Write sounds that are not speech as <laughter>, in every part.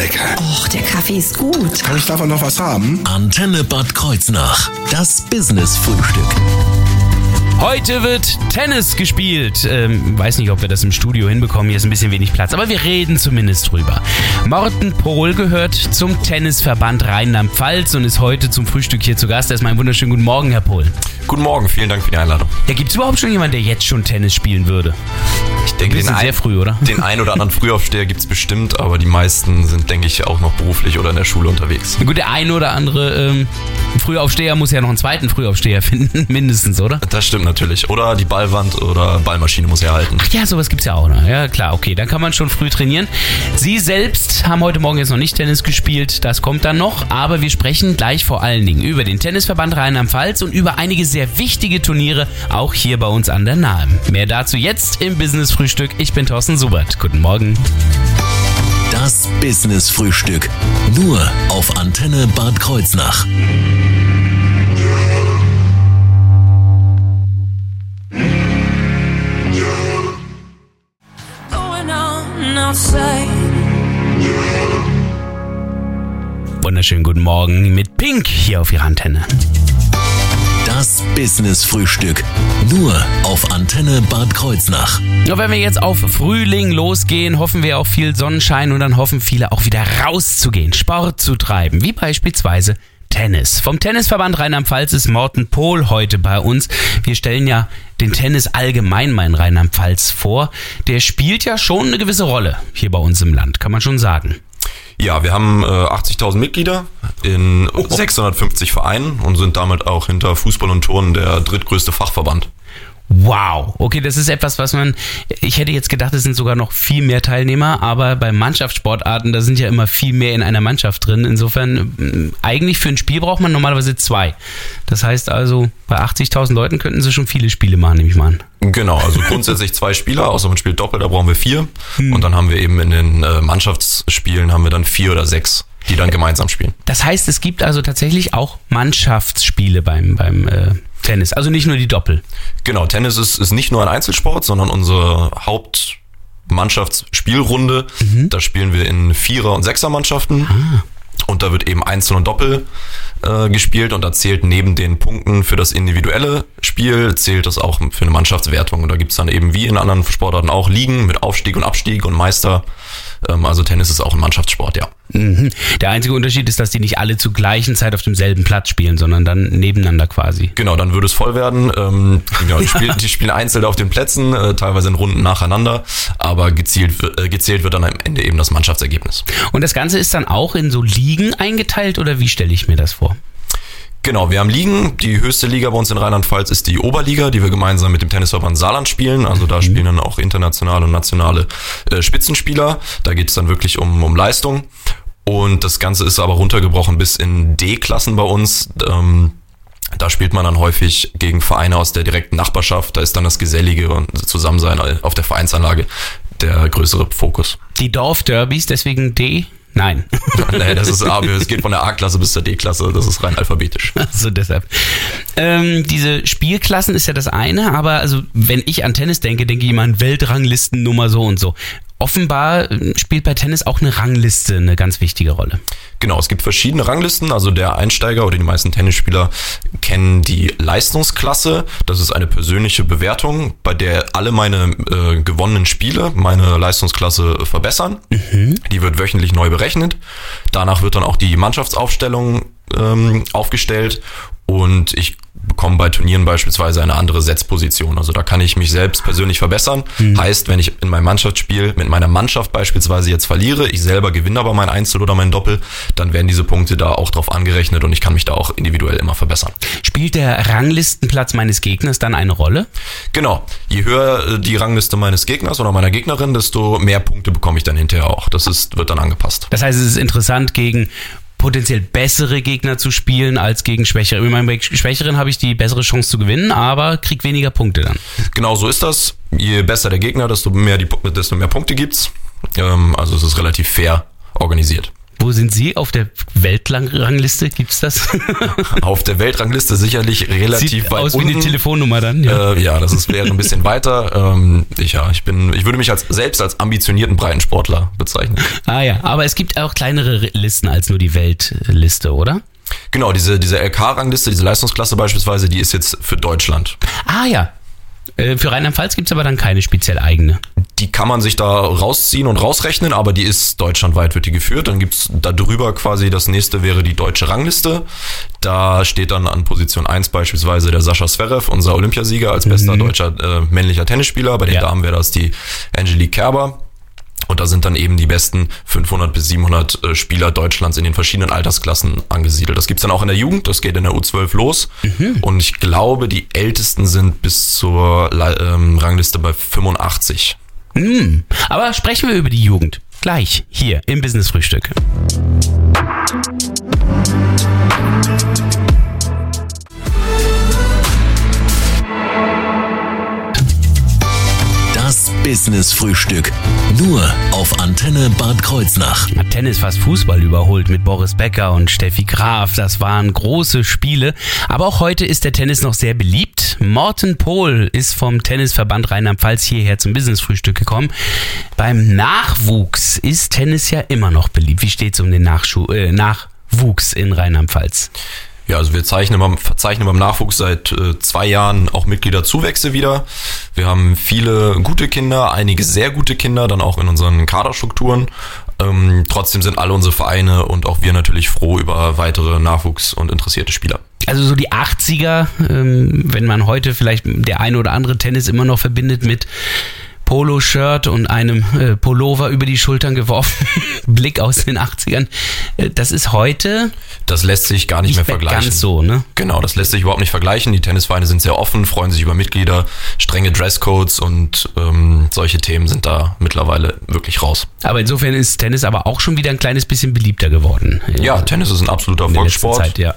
lecker. Och, der Kaffee ist gut. Kann ich davon noch was haben? Antenne Bad Kreuznach. Das Business-Frühstück. Heute wird Tennis gespielt. Ähm, weiß nicht, ob wir das im Studio hinbekommen. Hier ist ein bisschen wenig Platz, aber wir reden zumindest drüber. Morten Pohl gehört zum Tennisverband Rheinland-Pfalz und ist heute zum Frühstück hier zu Gast. Erstmal einen wunderschönen guten Morgen, Herr Pohl. Guten Morgen, vielen Dank für die Einladung. Ja, gibt es überhaupt schon jemanden, der jetzt schon Tennis spielen würde? Ich denke, Bisschen sehr früh, oder? Den einen oder anderen Frühaufsteher gibt es bestimmt, aber die meisten sind, denke ich, auch noch beruflich oder in der Schule unterwegs. Na Gut, der eine oder andere ähm, Frühaufsteher muss ja noch einen zweiten Frühaufsteher <laughs> finden, mindestens, oder? Das stimmt natürlich. Oder die Ballwand oder Ballmaschine muss herhalten. Ach ja, sowas gibt's ja auch noch. Ja, klar, okay, dann kann man schon früh trainieren. Sie selbst haben heute Morgen jetzt noch nicht Tennis gespielt, das kommt dann noch, aber wir sprechen gleich vor allen Dingen über den Tennisverband Rheinland-Pfalz und über einige sehr wichtige Turniere, auch hier bei uns an der Nahe. Mehr dazu jetzt im Business Frühstück. Ich bin Thorsten Subert. Guten Morgen. Das Business-Frühstück. Nur auf Antenne Bad Kreuznach. Wunderschönen guten Morgen mit Pink hier auf Ihrer Antenne. Das Business-Frühstück. Nur auf Antenne Bad Kreuznach. Und wenn wir jetzt auf Frühling losgehen, hoffen wir auf viel Sonnenschein und dann hoffen viele auch wieder rauszugehen, Sport zu treiben, wie beispielsweise Tennis. Vom Tennisverband Rheinland-Pfalz ist Morten Pohl heute bei uns. Wir stellen ja den Tennis allgemein mal in Rheinland-Pfalz vor. Der spielt ja schon eine gewisse Rolle hier bei uns im Land, kann man schon sagen. Ja, wir haben äh, 80.000 Mitglieder in 650 Vereinen und sind damit auch hinter Fußball und Turnen der drittgrößte Fachverband. Wow, okay, das ist etwas, was man, ich hätte jetzt gedacht, es sind sogar noch viel mehr Teilnehmer, aber bei Mannschaftssportarten, da sind ja immer viel mehr in einer Mannschaft drin. Insofern, mm, eigentlich für ein Spiel braucht man normalerweise zwei. Das heißt also, bei 80.000 Leuten könnten sie schon viele Spiele machen, nehme ich mal an. Genau, also <laughs> grundsätzlich zwei Spieler, außer man spielt Doppel, da brauchen wir vier. Und dann haben wir eben in den äh, Mannschaftsspielen haben wir dann vier oder sechs, die dann gemeinsam spielen. Das heißt, es gibt also tatsächlich auch Mannschaftsspiele beim, beim äh, Tennis, also nicht nur die Doppel. Genau, Tennis ist, ist nicht nur ein Einzelsport, sondern unsere Hauptmannschaftsspielrunde. Da spielen wir in Vierer- und Sechsermannschaften. Und da wird eben Einzel und Doppel äh, gespielt und da zählt neben den Punkten für das individuelle Spiel, zählt das auch für eine Mannschaftswertung. Und da gibt's dann eben wie in anderen Sportarten auch Ligen mit Aufstieg und Abstieg und Meister. Ähm, also Tennis ist auch ein Mannschaftssport, ja. Mhm. Der einzige Unterschied ist, dass die nicht alle zur gleichen Zeit auf demselben Platz spielen, sondern dann nebeneinander quasi. Genau, dann würde es voll werden. Ähm, genau, die, <laughs> spielen, die spielen einzeln auf den Plätzen, äh, teilweise in Runden nacheinander, aber gezielt, äh, gezählt wird dann am Ende eben das Mannschaftsergebnis. Und das Ganze ist dann auch in so Ligen eingeteilt oder wie stelle ich mir das vor? Genau, wir haben Ligen. Die höchste Liga bei uns in Rheinland-Pfalz ist die Oberliga, die wir gemeinsam mit dem Tennisverband Saarland spielen. Also da spielen dann auch internationale und nationale äh, Spitzenspieler. Da geht es dann wirklich um, um Leistung. Und das Ganze ist aber runtergebrochen bis in D-Klassen bei uns. Ähm, da spielt man dann häufig gegen Vereine aus der direkten Nachbarschaft. Da ist dann das Gesellige und Zusammensein auf der Vereinsanlage der größere Fokus. Die Dorfderbys, deswegen D? Nein. <laughs> nee, das ist A. Es geht von der A-Klasse bis zur D-Klasse. Das ist rein alphabetisch. <laughs> Also deshalb. Ähm, diese Spielklassen ist ja das eine, aber also wenn ich an Tennis denke, denke ich immer an Weltranglistennummer so und so. Offenbar äh, spielt bei Tennis auch eine Rangliste eine ganz wichtige Rolle. Genau, es gibt verschiedene Ranglisten. Also der Einsteiger oder die meisten Tennisspieler kennen die Leistungsklasse. Das ist eine persönliche Bewertung, bei der alle meine äh, gewonnenen Spiele meine Leistungsklasse verbessern. Die wird wöchentlich neu berechnet. Danach wird dann auch die Mannschaftsaufstellung ähm, aufgestellt und ich bekomme bei Turnieren beispielsweise eine andere Setzposition. Also da kann ich mich selbst persönlich verbessern. Heißt, wenn ich in meinem Mannschaftsspiel mit meiner Mannschaft beispielsweise jetzt verliere, ich selber gewinne aber mein Einzel oder mein Doppel, dann werden diese Punkte da auch drauf angerechnet und ich kann mich da auch individuell immer verbessern. Spielt der Ranglistenplatz meines Gegners dann eine Rolle? Genau. Je höher äh, die Rangliste meines Gegners oder meiner Gegnerin, desto mehr Punkte bekomme ich dann hinterher auch. Das ist, wird dann angepasst. Das heißt, es ist interessant, gegen potenziell bessere Gegner zu spielen als gegen schwächere. Ich meine, bei schwächeren habe ich die bessere Chance zu gewinnen, aber krieg weniger Punkte dann. Genau so ist das. Je besser der Gegner, desto mehr, die, desto mehr Punkte gibt's. Ähm, also es ist relativ fair organisiert. Wo sind Sie auf der Weltrangliste? Gibt's das? <laughs> Auf der Weltrangliste sicherlich relativ Sieht weit aus unten. wie eine Telefonnummer dann. Ja. Äh, ja, das ist, wäre ein bisschen weiter. Ähm, ich, ja, ich bin, ich würde mich als selbst als ambitionierten Breitensportler bezeichnen. Ah ja, aber es gibt auch kleinere Listen als nur die Weltliste, oder? Genau, diese, diese LK-Rangliste, diese Leistungsklasse beispielsweise, die ist jetzt für Deutschland. Ah ja. Äh, Für Rheinland-Pfalz gibt's aber dann keine speziell eigene. Die kann man sich da rausziehen und rausrechnen, aber die ist deutschlandweit, wird die geführt. Dann gibt's da drüber quasi, das nächste wäre die deutsche Rangliste. Da steht dann an Position 1 beispielsweise der Sascha Zverev, unser Olympiasieger als bester deutscher äh, männlicher Tennisspieler. Bei den Ja. Damen wäre das die Angelique Kerber. Und da sind dann eben die besten 500 bis 700 äh, Spieler Deutschlands in den verschiedenen Altersklassen angesiedelt. Das gibt's dann auch in der Jugend, das geht in der U12 los. Und ich glaube, die ältesten sind bis zur ähm, Rangliste bei 85. Hm. Aber sprechen wir über die Jugend. Gleich hier im Business Frühstück. Business Frühstück. Nur auf Antenne Bad Kreuznach. Hat Tennis fast Fußball überholt mit Boris Becker und Steffi Graf. Das waren große Spiele. Aber auch heute ist der Tennis noch sehr beliebt. Morten Pohl ist vom Tennisverband Rheinland-Pfalz hierher zum Business-Frühstück gekommen. Beim Nachwuchs ist Tennis ja immer noch beliebt. Wie steht's um den Nachschu äh, Nachwuchs in Rheinland-Pfalz? Ja, also wir zeichnen beim, verzeichnen beim Nachwuchs seit äh, zwei Jahren auch Mitgliederzuwächse wieder. Wir haben viele gute Kinder, einige sehr gute Kinder, dann auch in unseren Kaderstrukturen. Ähm, trotzdem sind alle unsere Vereine und auch wir natürlich froh über weitere Nachwuchs- und interessierte Spieler. Also so die 80er, ähm, wenn man heute vielleicht der eine oder andere Tennis immer noch verbindet mit Polo-Shirt und einem äh, Pullover über die Schultern geworfen, <laughs> Blick aus den 80ern, äh, das ist heute Das lässt sich gar nicht, nicht mehr vergleichen. ganz so, ne? Genau, das lässt sich überhaupt nicht vergleichen. Die Tennisvereine sind sehr offen, freuen sich über Mitglieder, strenge Dresscodes und ähm, solche Themen sind da mittlerweile wirklich raus. Aber insofern ist Tennis aber auch schon wieder ein kleines bisschen beliebter geworden. Ja, Tennis ist ein absoluter Volkssport. Zeit, ja.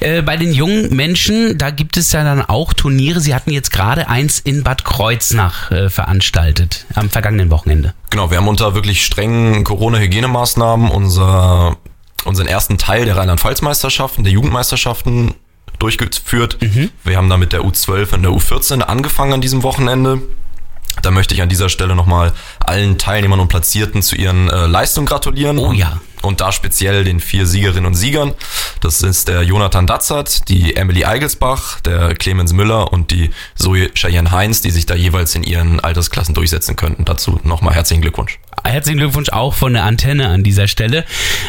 Äh, bei den jungen Menschen, da gibt es ja dann auch Turniere. Sie hatten jetzt gerade eins in Bad Kreuznach äh, veranstaltet am vergangenen Wochenende. Genau, wir haben unter wirklich strengen Corona-Hygienemaßnahmen unser, unseren ersten Teil der Rheinland-Pfalz-Meisterschaften, der Jugendmeisterschaften durchgeführt. Wir haben da mit der U12 und der U14 angefangen an diesem Wochenende. Da möchte ich an dieser Stelle nochmal allen Teilnehmern und Platzierten zu ihren äh, Leistungen gratulieren. Oh ja. Und da speziell den vier Siegerinnen und Siegern. Das ist der Jonathan Datzert, die Emily Eigelsbach, der Clemens Müller und die Zoe Cheyenne Heinz, die sich da jeweils in ihren Altersklassen durchsetzen könnten. Dazu nochmal herzlichen Glückwunsch. Herzlichen Glückwunsch auch von der Antenne an dieser Stelle.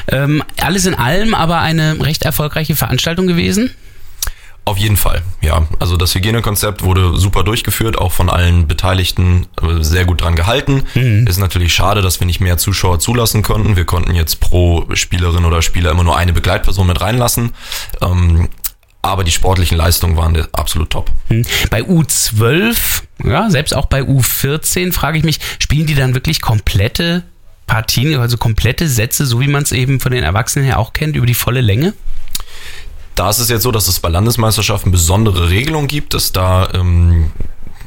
Ähm, alles in allem aber eine recht erfolgreiche Veranstaltung gewesen. Auf jeden Fall, ja. Also das Hygienekonzept wurde super durchgeführt, auch von allen Beteiligten äh, sehr gut dran gehalten. Ist natürlich schade, dass wir nicht mehr Zuschauer zulassen konnten. Wir konnten jetzt pro Spielerin oder Spieler immer nur eine Begleitperson mit reinlassen. Ähm, aber die sportlichen Leistungen waren absolut top. Hm. Bei U12, ja, selbst auch bei U14 frage ich mich, spielen die dann wirklich komplette Partien, also komplette Sätze, so wie man es eben von den Erwachsenen her auch kennt, über die volle Länge? Da ist es jetzt so, dass es bei Landesmeisterschaften besondere Regelungen gibt, dass da ähm,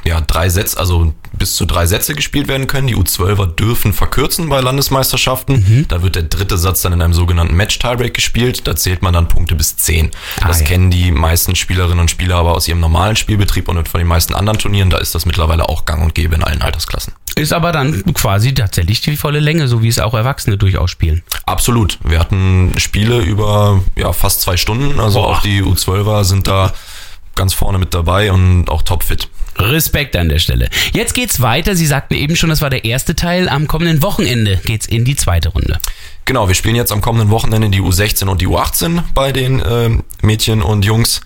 ja, drei Sätze, also bis zu drei Sätze gespielt werden können. Die U12er dürfen verkürzen bei Landesmeisterschaften. Da wird der dritte Satz dann in einem sogenannten Match-Tiebreak gespielt. Da zählt man dann Punkte bis zehn. Ah, das ja. kennen die meisten Spielerinnen und Spieler aber aus ihrem normalen Spielbetrieb und von den meisten anderen Turnieren. Da ist das mittlerweile auch gang und gäbe in allen Altersklassen. Ist aber dann quasi tatsächlich die volle Länge, so wie es auch Erwachsene durchaus spielen. Absolut. Wir hatten Spiele über ja, fast zwei Stunden. Also Boah. auch die U12er sind da ganz vorne mit dabei und auch topfit. Respekt an der Stelle. Jetzt geht's weiter. Sie sagten eben schon, das war der erste Teil. Am kommenden Wochenende geht's in die zweite Runde. Genau, wir spielen jetzt am kommenden Wochenende die U16 und die U18 bei den ähm, Mädchen und Jungs.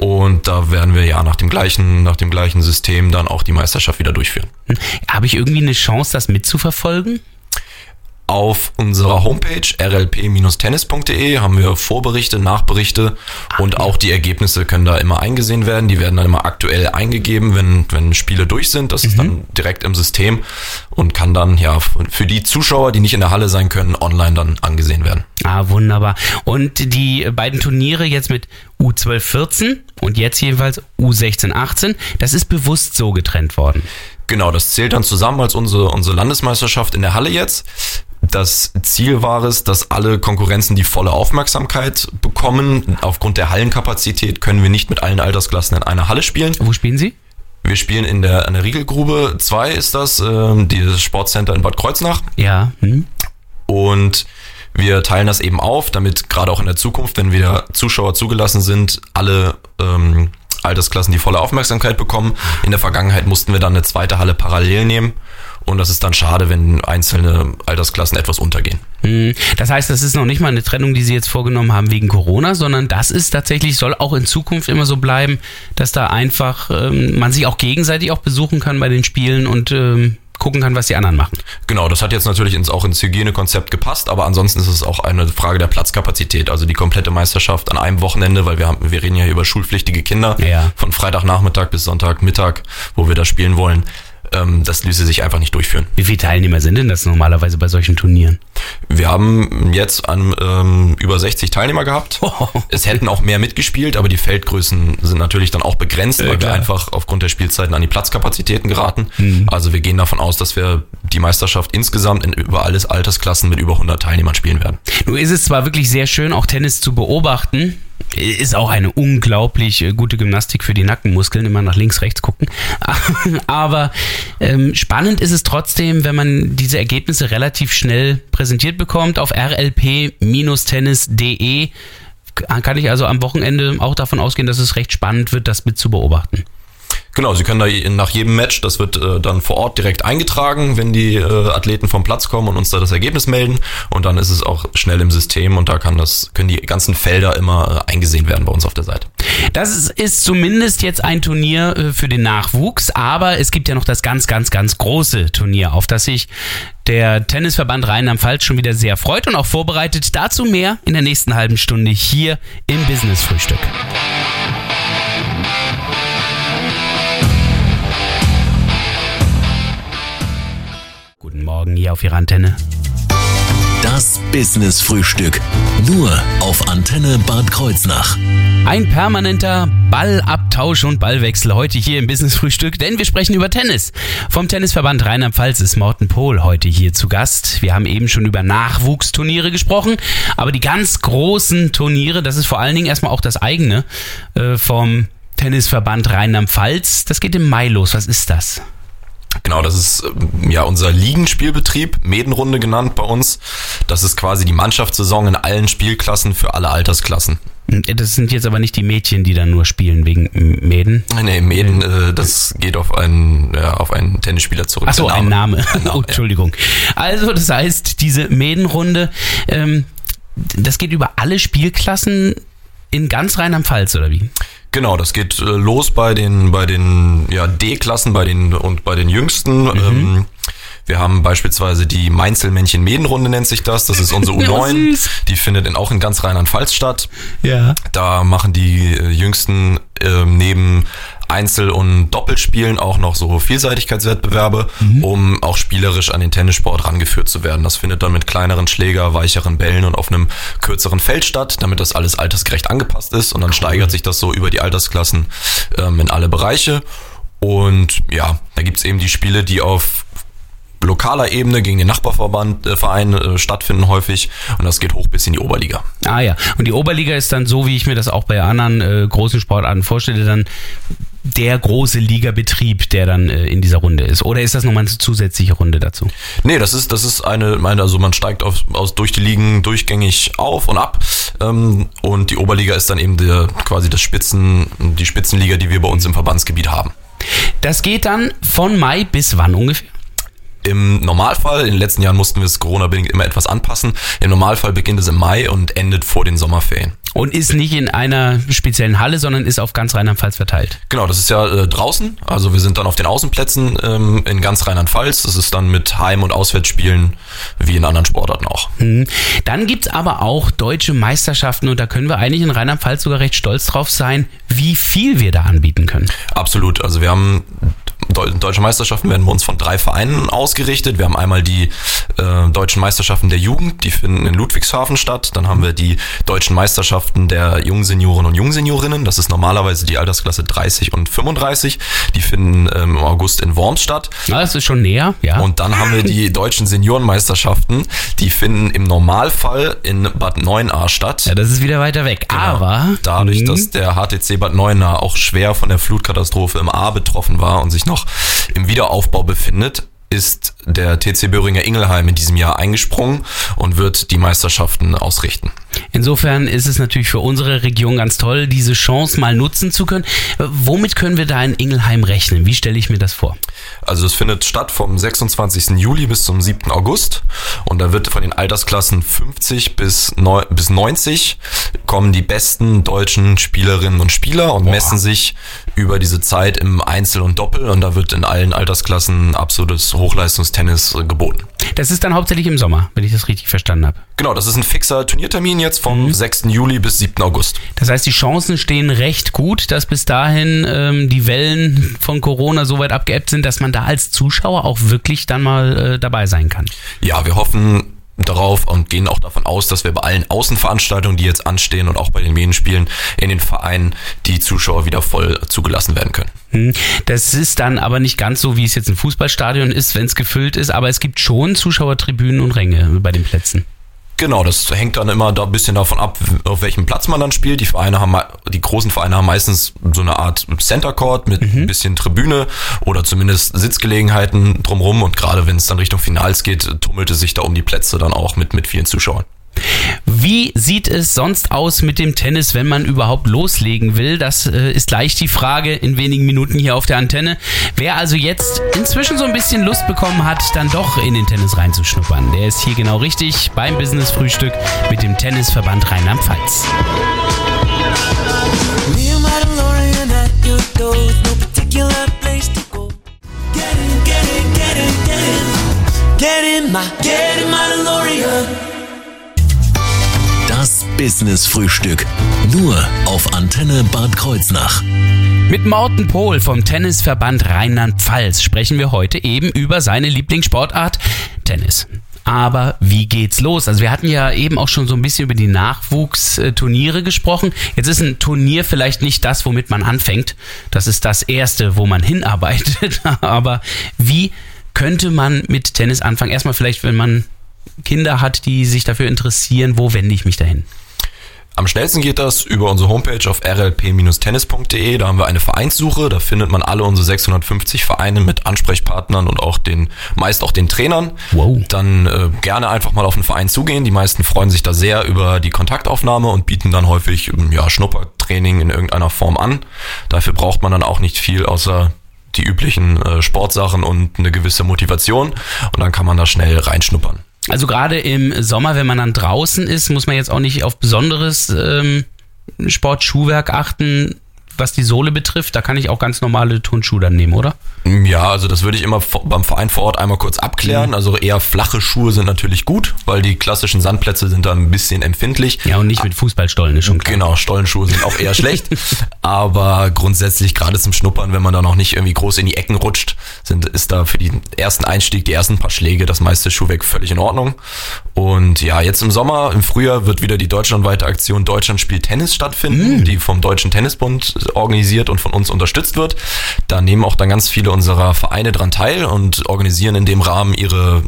Und da werden wir ja nach dem gleichen, nach dem gleichen System dann auch die Meisterschaft wieder durchführen. Hm. Habe ich irgendwie eine Chance, das mitzuverfolgen? Auf unserer Homepage rlp-tennis.de haben wir Vorberichte, Nachberichte und auch die Ergebnisse können da immer eingesehen werden. Die werden dann immer aktuell eingegeben, wenn, wenn Spiele durch sind. Das ist dann direkt im System und kann dann ja für die Zuschauer, die nicht in der Halle sein können, online dann angesehen werden. Ah, wunderbar. Und die beiden Turniere jetzt mit U12 14 und jetzt jedenfalls U16 18, das ist bewusst so getrennt worden. Genau, das zählt dann zusammen als unsere, unsere Landesmeisterschaft in der Halle jetzt. Das Ziel war es, dass alle Konkurrenzen die volle Aufmerksamkeit bekommen. Aufgrund der Hallenkapazität können wir nicht mit allen Altersklassen in einer Halle spielen. Wo spielen Sie? Wir spielen in der, in der Riegelgrube 2 ist das, ähm, dieses Sportcenter in Bad Kreuznach. Ja. Hm? Und wir teilen das eben auf, damit gerade auch in der Zukunft, wenn wieder Zuschauer zugelassen sind, alle ähm, Altersklassen die volle Aufmerksamkeit bekommen. In der Vergangenheit mussten wir dann eine zweite Halle parallel nehmen. Und das ist dann schade, wenn einzelne Altersklassen etwas untergehen. Hm. Das heißt, das ist noch nicht mal eine Trennung, die Sie jetzt vorgenommen haben wegen Corona, sondern das ist tatsächlich, soll auch in Zukunft immer so bleiben, dass da einfach ähm, man sich auch gegenseitig auch besuchen kann bei den Spielen und ähm, gucken kann, was die anderen machen. Genau, das hat jetzt natürlich ins, auch ins Hygienekonzept gepasst, aber ansonsten ist es auch eine Frage der Platzkapazität. Also die komplette Meisterschaft an einem Wochenende, weil wir haben, wir reden ja hier über schulpflichtige Kinder, Ja. von Freitagnachmittag bis Sonntagmittag, wo wir da spielen wollen. Ähm, das ließe sich einfach nicht durchführen. Wie viele Teilnehmer sind denn das normalerweise bei solchen Turnieren? Wir haben jetzt an, ähm, über 60 Teilnehmer gehabt. Es hätten auch mehr mitgespielt, aber die Feldgrößen sind natürlich dann auch begrenzt, weil wir klar. einfach aufgrund der Spielzeiten an die Platzkapazitäten geraten. Mhm. Also wir gehen davon aus, dass wir die Meisterschaft insgesamt in über alles Altersklassen mit über 100 Teilnehmern spielen werden. Nun ist es zwar wirklich sehr schön, auch Tennis zu beobachten. Ist auch eine unglaublich äh, gute Gymnastik für die Nackenmuskeln, immer nach links, rechts gucken. <laughs> Aber ähm, spannend ist es trotzdem, wenn man diese Ergebnisse relativ schnell präsentiert bekommt auf rlp-tennis.de. Kann ich also am Wochenende auch davon ausgehen, dass es recht spannend wird, das mit zu beobachten. Genau, Sie können da nach jedem Match, das wird äh, dann vor Ort direkt eingetragen, wenn die äh, Athleten vom Platz kommen und uns da das Ergebnis melden. Und dann ist es auch schnell im System und da kann das, können die ganzen Felder immer äh, eingesehen werden bei uns auf der Seite. Das ist, ist zumindest jetzt ein Turnier äh, für den Nachwuchs, aber es gibt ja noch das ganz, ganz, ganz große Turnier, auf das sich der Tennisverband Rheinland-Pfalz schon wieder sehr freut und auch vorbereitet. Dazu mehr in der nächsten halben Stunde hier im Business-Frühstück. Morgen hier auf Ihrer Antenne. Das Business Frühstück. Nur auf Antenne Bad Kreuznach. Ein permanenter Ballabtausch und Ballwechsel heute hier im Business Frühstück, denn wir sprechen über Tennis. Vom Tennisverband Rheinland-Pfalz ist Morten Pohl heute hier zu Gast. Wir haben eben schon über Nachwuchsturniere gesprochen, aber die ganz großen Turniere, das ist vor allen Dingen erstmal auch das eigene äh, vom Tennisverband Rheinland-Pfalz. Das geht im Mai los. Was ist das? Genau, das ist ähm, ja unser Ligenspielbetrieb, Medenrunde genannt bei uns. Das ist quasi die Mannschaftssaison in allen Spielklassen für alle Altersklassen. Das sind jetzt aber nicht die Mädchen, die dann nur spielen wegen Mäden. Nee, Meden, äh, das geht auf einen, ja, auf einen Tennisspieler zurück. Ach so, ein Name. Ein Name, oh, <laughs> ja. Entschuldigung. Also, das heißt, diese Mädenrunde, ähm, das geht über alle Spielklassen in ganz Rheinland-Pfalz, oder wie? Genau, das geht äh, los bei den bei den ja, D-Klassen, bei den und bei den Jüngsten. Mhm. Ähm, wir haben beispielsweise die Mainzelmännchen Medenrunde nennt sich das. Das ist unsere <laughs> Ja, U9. süß. die findet in, auch in ganz Rheinland-Pfalz statt. Ja. Da machen die äh, Jüngsten ähm, neben Einzel- und Doppelspielen auch noch so Vielseitigkeitswettbewerbe, um auch spielerisch an den Tennissport rangeführt zu werden. Das findet dann mit kleineren Schläger, weicheren Bällen und auf einem kürzeren Feld statt, damit das alles altersgerecht angepasst ist. Und dann steigert sich das so über die Altersklassen ähm, in alle Bereiche. Und ja, da gibt's eben die Spiele, die auf lokaler Ebene gegen den Nachbarverband, äh, Verein äh, stattfinden häufig und das geht hoch bis in die Oberliga. Ah ja. Und die Oberliga ist dann so, wie ich mir das auch bei anderen äh, großen Sportarten vorstelle, dann der große Ligabetrieb, der dann äh, in dieser Runde ist. Oder ist das nochmal eine zusätzliche Runde dazu? Nee, das ist, das ist eine, meine, also man steigt auf, aus, durch die Ligen durchgängig auf und ab. Ähm, und die Oberliga ist dann eben der, quasi das Spitzen, die Spitzenliga, die wir bei uns im Verbandsgebiet haben. Das geht dann von Mai bis wann ungefähr? Im Normalfall, in den letzten Jahren mussten wir es Corona-bedingt immer etwas anpassen. Im Normalfall beginnt es im Mai und endet vor den Sommerferien. Und ist nicht in einer speziellen Halle, sondern ist auf ganz Rheinland-Pfalz verteilt. Genau, das ist ja äh, draußen. Also wir sind dann auf den Außenplätzen ähm, in ganz Rheinland-Pfalz. Das ist dann mit Heim- und Auswärtsspielen wie in anderen Sportarten auch. Mhm. Dann gibt's aber auch deutsche Meisterschaften und da können wir eigentlich in Rheinland-Pfalz sogar recht stolz drauf sein, wie viel wir da anbieten können. Absolut. Also wir haben deutsche Meisterschaften werden bei uns von drei Vereinen ausgerichtet. Wir haben einmal die äh, deutschen Meisterschaften der Jugend, die finden in Ludwigshafen statt. Dann haben wir die deutschen Meisterschaften der Jungsenioren und Jungseniorinnen. Das ist normalerweise die Altersklasse 30 und 35. Die finden ähm, im August in Worms statt. Na, das ist schon näher, ja. Und dann haben wir die deutschen Seniorenmeisterschaften. Die finden im Normalfall in Bad Neuenahr statt. ja, das ist wieder weiter weg. Genau. Aber dadurch, Mhm. dass der HTC Bad Neuenahr auch schwer von der Flutkatastrophe im A betroffen war und sich noch im Wiederaufbau befindet, ist der TC Böhringer Ingelheim in diesem Jahr eingesprungen und wird die Meisterschaften ausrichten. Insofern ist es natürlich für unsere Region ganz toll, diese Chance mal nutzen zu können. Äh, Womit können wir da in Ingelheim rechnen? Wie stelle ich mir das vor? Also es findet statt vom 26. Juli bis zum 7. August und da wird von den Altersklassen 50 bis, neu, bis 90 kommen die besten deutschen Spielerinnen und Spieler und messen sich über diese Zeit im Einzel und Doppel und da wird in allen Altersklassen absolutes Hochleistungstennis geboten. Das ist dann hauptsächlich im Sommer, wenn ich das richtig verstanden habe. Genau, das ist ein fixer Turniertermin jetzt vom 6. Juli bis 7. August. Das heißt, die Chancen stehen recht gut, dass bis dahin ähm, die Wellen von Corona so weit abgeebbt sind, dass man da als Zuschauer auch wirklich dann mal äh, dabei sein kann. Ja, wir hoffen darauf und gehen auch davon aus, dass wir bei allen Außenveranstaltungen, die jetzt anstehen und auch bei den Medienspielen in den Vereinen die Zuschauer wieder voll zugelassen werden können. Hm. Das ist dann aber nicht ganz so, wie es jetzt ein Fußballstadion ist, wenn es gefüllt ist, aber es gibt schon Zuschauertribünen und Ränge bei den Plätzen. Genau, das hängt dann immer da ein bisschen davon ab, auf welchem Platz man dann spielt. Die Vereine haben, die großen Vereine haben meistens so eine Art Center Court mit ein bisschen Tribüne oder zumindest Sitzgelegenheiten drumrum. Und gerade wenn es dann Richtung Finals geht, tummelt es sich da um die Plätze dann auch mit, mit vielen Zuschauern. Wie sieht es sonst aus mit dem Tennis, wenn man überhaupt loslegen will? Das äh, ist gleich die Frage in wenigen Minuten hier auf der Antenne. Wer also jetzt inzwischen so ein bisschen Lust bekommen hat, dann doch in den Tennis reinzuschnuppern, der ist hier genau richtig beim Business Frühstück mit dem Tennisverband Rheinland-Pfalz. Get in my, get in my DeLorean. Business Frühstück. Nur auf Antenne Bad Kreuznach. Mit Morten Pohl vom Tennisverband Rheinland-Pfalz sprechen wir heute eben über seine Lieblingssportart Tennis. Aber wie geht's los? Also wir hatten ja eben auch schon so ein bisschen über die Nachwuchsturniere gesprochen. Jetzt ist ein Turnier vielleicht nicht das, womit man anfängt. Das ist das Erste, wo man <laughs> hinarbeitet. Aber wie könnte man mit Tennis anfangen? Erstmal vielleicht, wenn man Kinder hat, die sich dafür interessieren, wo wende ich mich dahin? Am schnellsten geht das über unsere Homepage auf rlp-tennis.de. Da haben wir eine Vereinssuche. Da findet man alle unsere 650 Vereine mit Ansprechpartnern und auch den, meist auch den Trainern. Wow. Dann äh, gerne einfach mal auf den Verein zugehen. Die meisten freuen sich da sehr über die Kontaktaufnahme und bieten dann häufig ähm, ja, Schnuppertraining in irgendeiner Form an. Dafür braucht man dann auch nicht viel außer die üblichen äh, Sportsachen und eine gewisse Motivation. Und dann kann man da schnell reinschnuppern. Also gerade im Sommer, wenn man dann draußen ist, muss man jetzt auch nicht auf besonderes ähm, Sportschuhwerk achten, was die Sohle betrifft. Da kann ich auch ganz normale Turnschuhe dann nehmen, oder? Ja, also das würde ich immer beim Verein vor Ort einmal kurz abklären. Also eher flache Schuhe sind natürlich gut, weil die klassischen Sandplätze sind da ein bisschen empfindlich. Ja, und nicht mit Fußballstollen, ist schon klar. Genau, Stollenschuhe sind auch eher <laughs> schlecht. Aber grundsätzlich, gerade zum Schnuppern, wenn man da noch nicht irgendwie groß in die Ecken rutscht, sind, ist da für den ersten Einstieg, die ersten paar Schläge, das meiste Schuhwerk völlig in Ordnung. Und ja, jetzt im Sommer, im Frühjahr wird wieder die deutschlandweite Aktion Deutschland spielt Tennis stattfinden, die vom Deutschen Tennisbund organisiert und von uns unterstützt wird. Da nehmen auch dann ganz viele unserer Vereine dran teil und organisieren in dem Rahmen ihre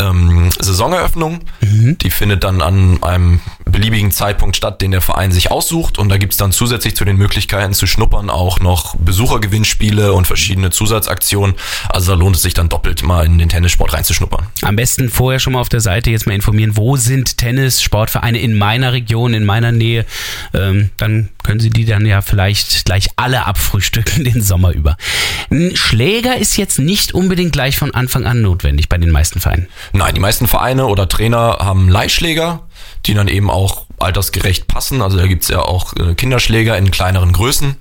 ähm, Saisoneröffnung. Die findet dann an einem beliebigen Zeitpunkt statt, den der Verein sich aussucht. Und da gibt's dann zusätzlich zu den Möglichkeiten zu schnuppern auch noch Besuchergewinnspiele und verschiedene Zusatzaktionen. Also da lohnt es sich dann doppelt mal in den Tennissport reinzuschnuppern. Am besten vorher schon mal auf der Seite jetzt mal informieren, wo sind Tennis-Sportvereine in meiner Region, in meiner Nähe. Ähm, dann können Sie die dann ja vielleicht gleich alle abfrühstücken <laughs> den Sommer über. Ein Schläger ist jetzt nicht unbedingt gleich von Anfang an notwendig bei den meisten Vereinen. Nein, die meisten Vereine oder Trainer haben Leihschläger, die dann eben auch altersgerecht passen. Also da gibt's ja auch äh, Kinderschläger in kleineren Größen.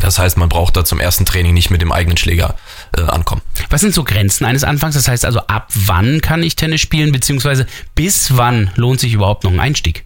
Das heißt, man braucht da zum ersten Training nicht mit dem eigenen Schläger äh, ankommen. Was sind so Grenzen eines Anfangs? Das heißt also, ab wann kann ich Tennis spielen, beziehungsweise bis wann lohnt sich überhaupt noch ein Einstieg?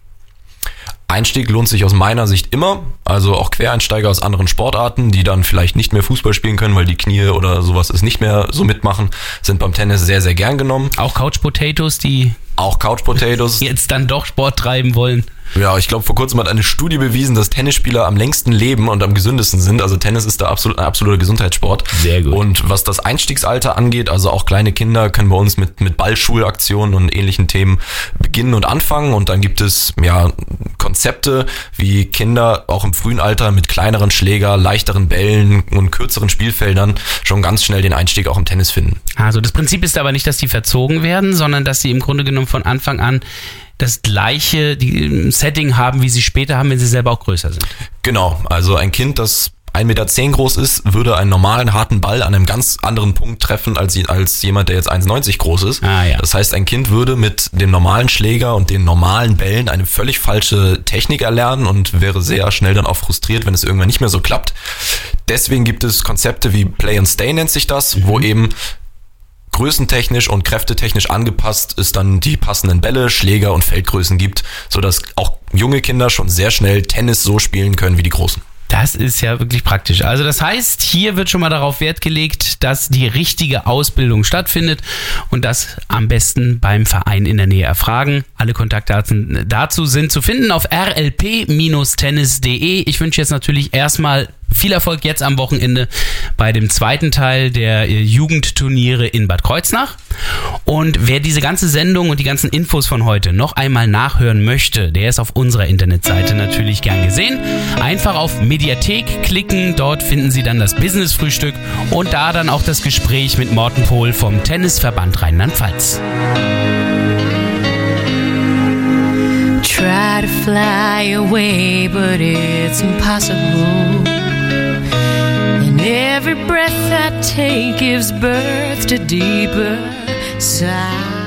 Einstieg lohnt sich aus meiner Sicht immer. Also auch Quereinsteiger aus anderen Sportarten, die dann vielleicht nicht mehr Fußball spielen können, weil die Knie oder sowas es nicht mehr so mitmachen, sind beim Tennis sehr, sehr gern genommen. Auch Couch Potatoes, die Auch Couch Potatoes. jetzt dann doch Sport treiben wollen. Ja, ich glaube, vor kurzem hat eine Studie bewiesen, dass Tennisspieler am längsten leben und am gesündesten sind. Also Tennis ist da absolut ein absoluter Gesundheitssport. Sehr gut. Und was das Einstiegsalter angeht, also auch kleine Kinder können bei uns mit, mit Ballschulaktionen und ähnlichen Themen beginnen und anfangen. Und dann gibt es ja Konzepte, wie Kinder auch im frühen Alter mit kleineren Schläger, leichteren Bällen und kürzeren Spielfeldern schon ganz schnell den Einstieg auch im Tennis finden. Also das Prinzip ist aber nicht, dass die verzogen werden, sondern dass sie im Grunde genommen von Anfang an das gleiche die, ähm, Setting haben, wie sie später haben, wenn sie selber auch größer sind. Genau, also ein Kind, das 1,10 Meter groß ist, würde einen normalen harten Ball an einem ganz anderen Punkt treffen als, als jemand, der jetzt 1,90 groß ist. Ah, ja. Das heißt, ein Kind würde mit dem normalen Schläger und den normalen Bällen eine völlig falsche Technik erlernen und wäre sehr schnell dann auch frustriert, wenn es irgendwann nicht mehr so klappt. Deswegen gibt es Konzepte wie Play and Stay nennt sich das, wo eben größentechnisch und kräftetechnisch angepasst es dann die passenden Bälle, Schläger und Feldgrößen gibt, sodass auch junge Kinder schon sehr schnell Tennis so spielen können wie die Großen. Das ist ja wirklich praktisch. Also das heißt, hier wird schon mal darauf Wert gelegt, dass die richtige Ausbildung stattfindet und das am besten beim Verein in der Nähe erfragen. Alle Kontaktdaten dazu sind zu finden auf rlp-tennis.de. Ich wünsche jetzt natürlich erstmal viel Erfolg jetzt am Wochenende bei dem zweiten Teil der äh, Jugendturniere in Bad Kreuznach. Und wer diese ganze Sendung und die ganzen Infos von heute noch einmal nachhören möchte, der ist auf unserer Internetseite natürlich gern gesehen. Einfach auf Mediathek klicken, dort finden Sie dann das Business-Frühstück und da dann auch das Gespräch mit Morten Pohl vom Tennisverband Rheinland-Pfalz. Try to fly away, but it's impossible. And every breath I take gives birth to deeper sighs.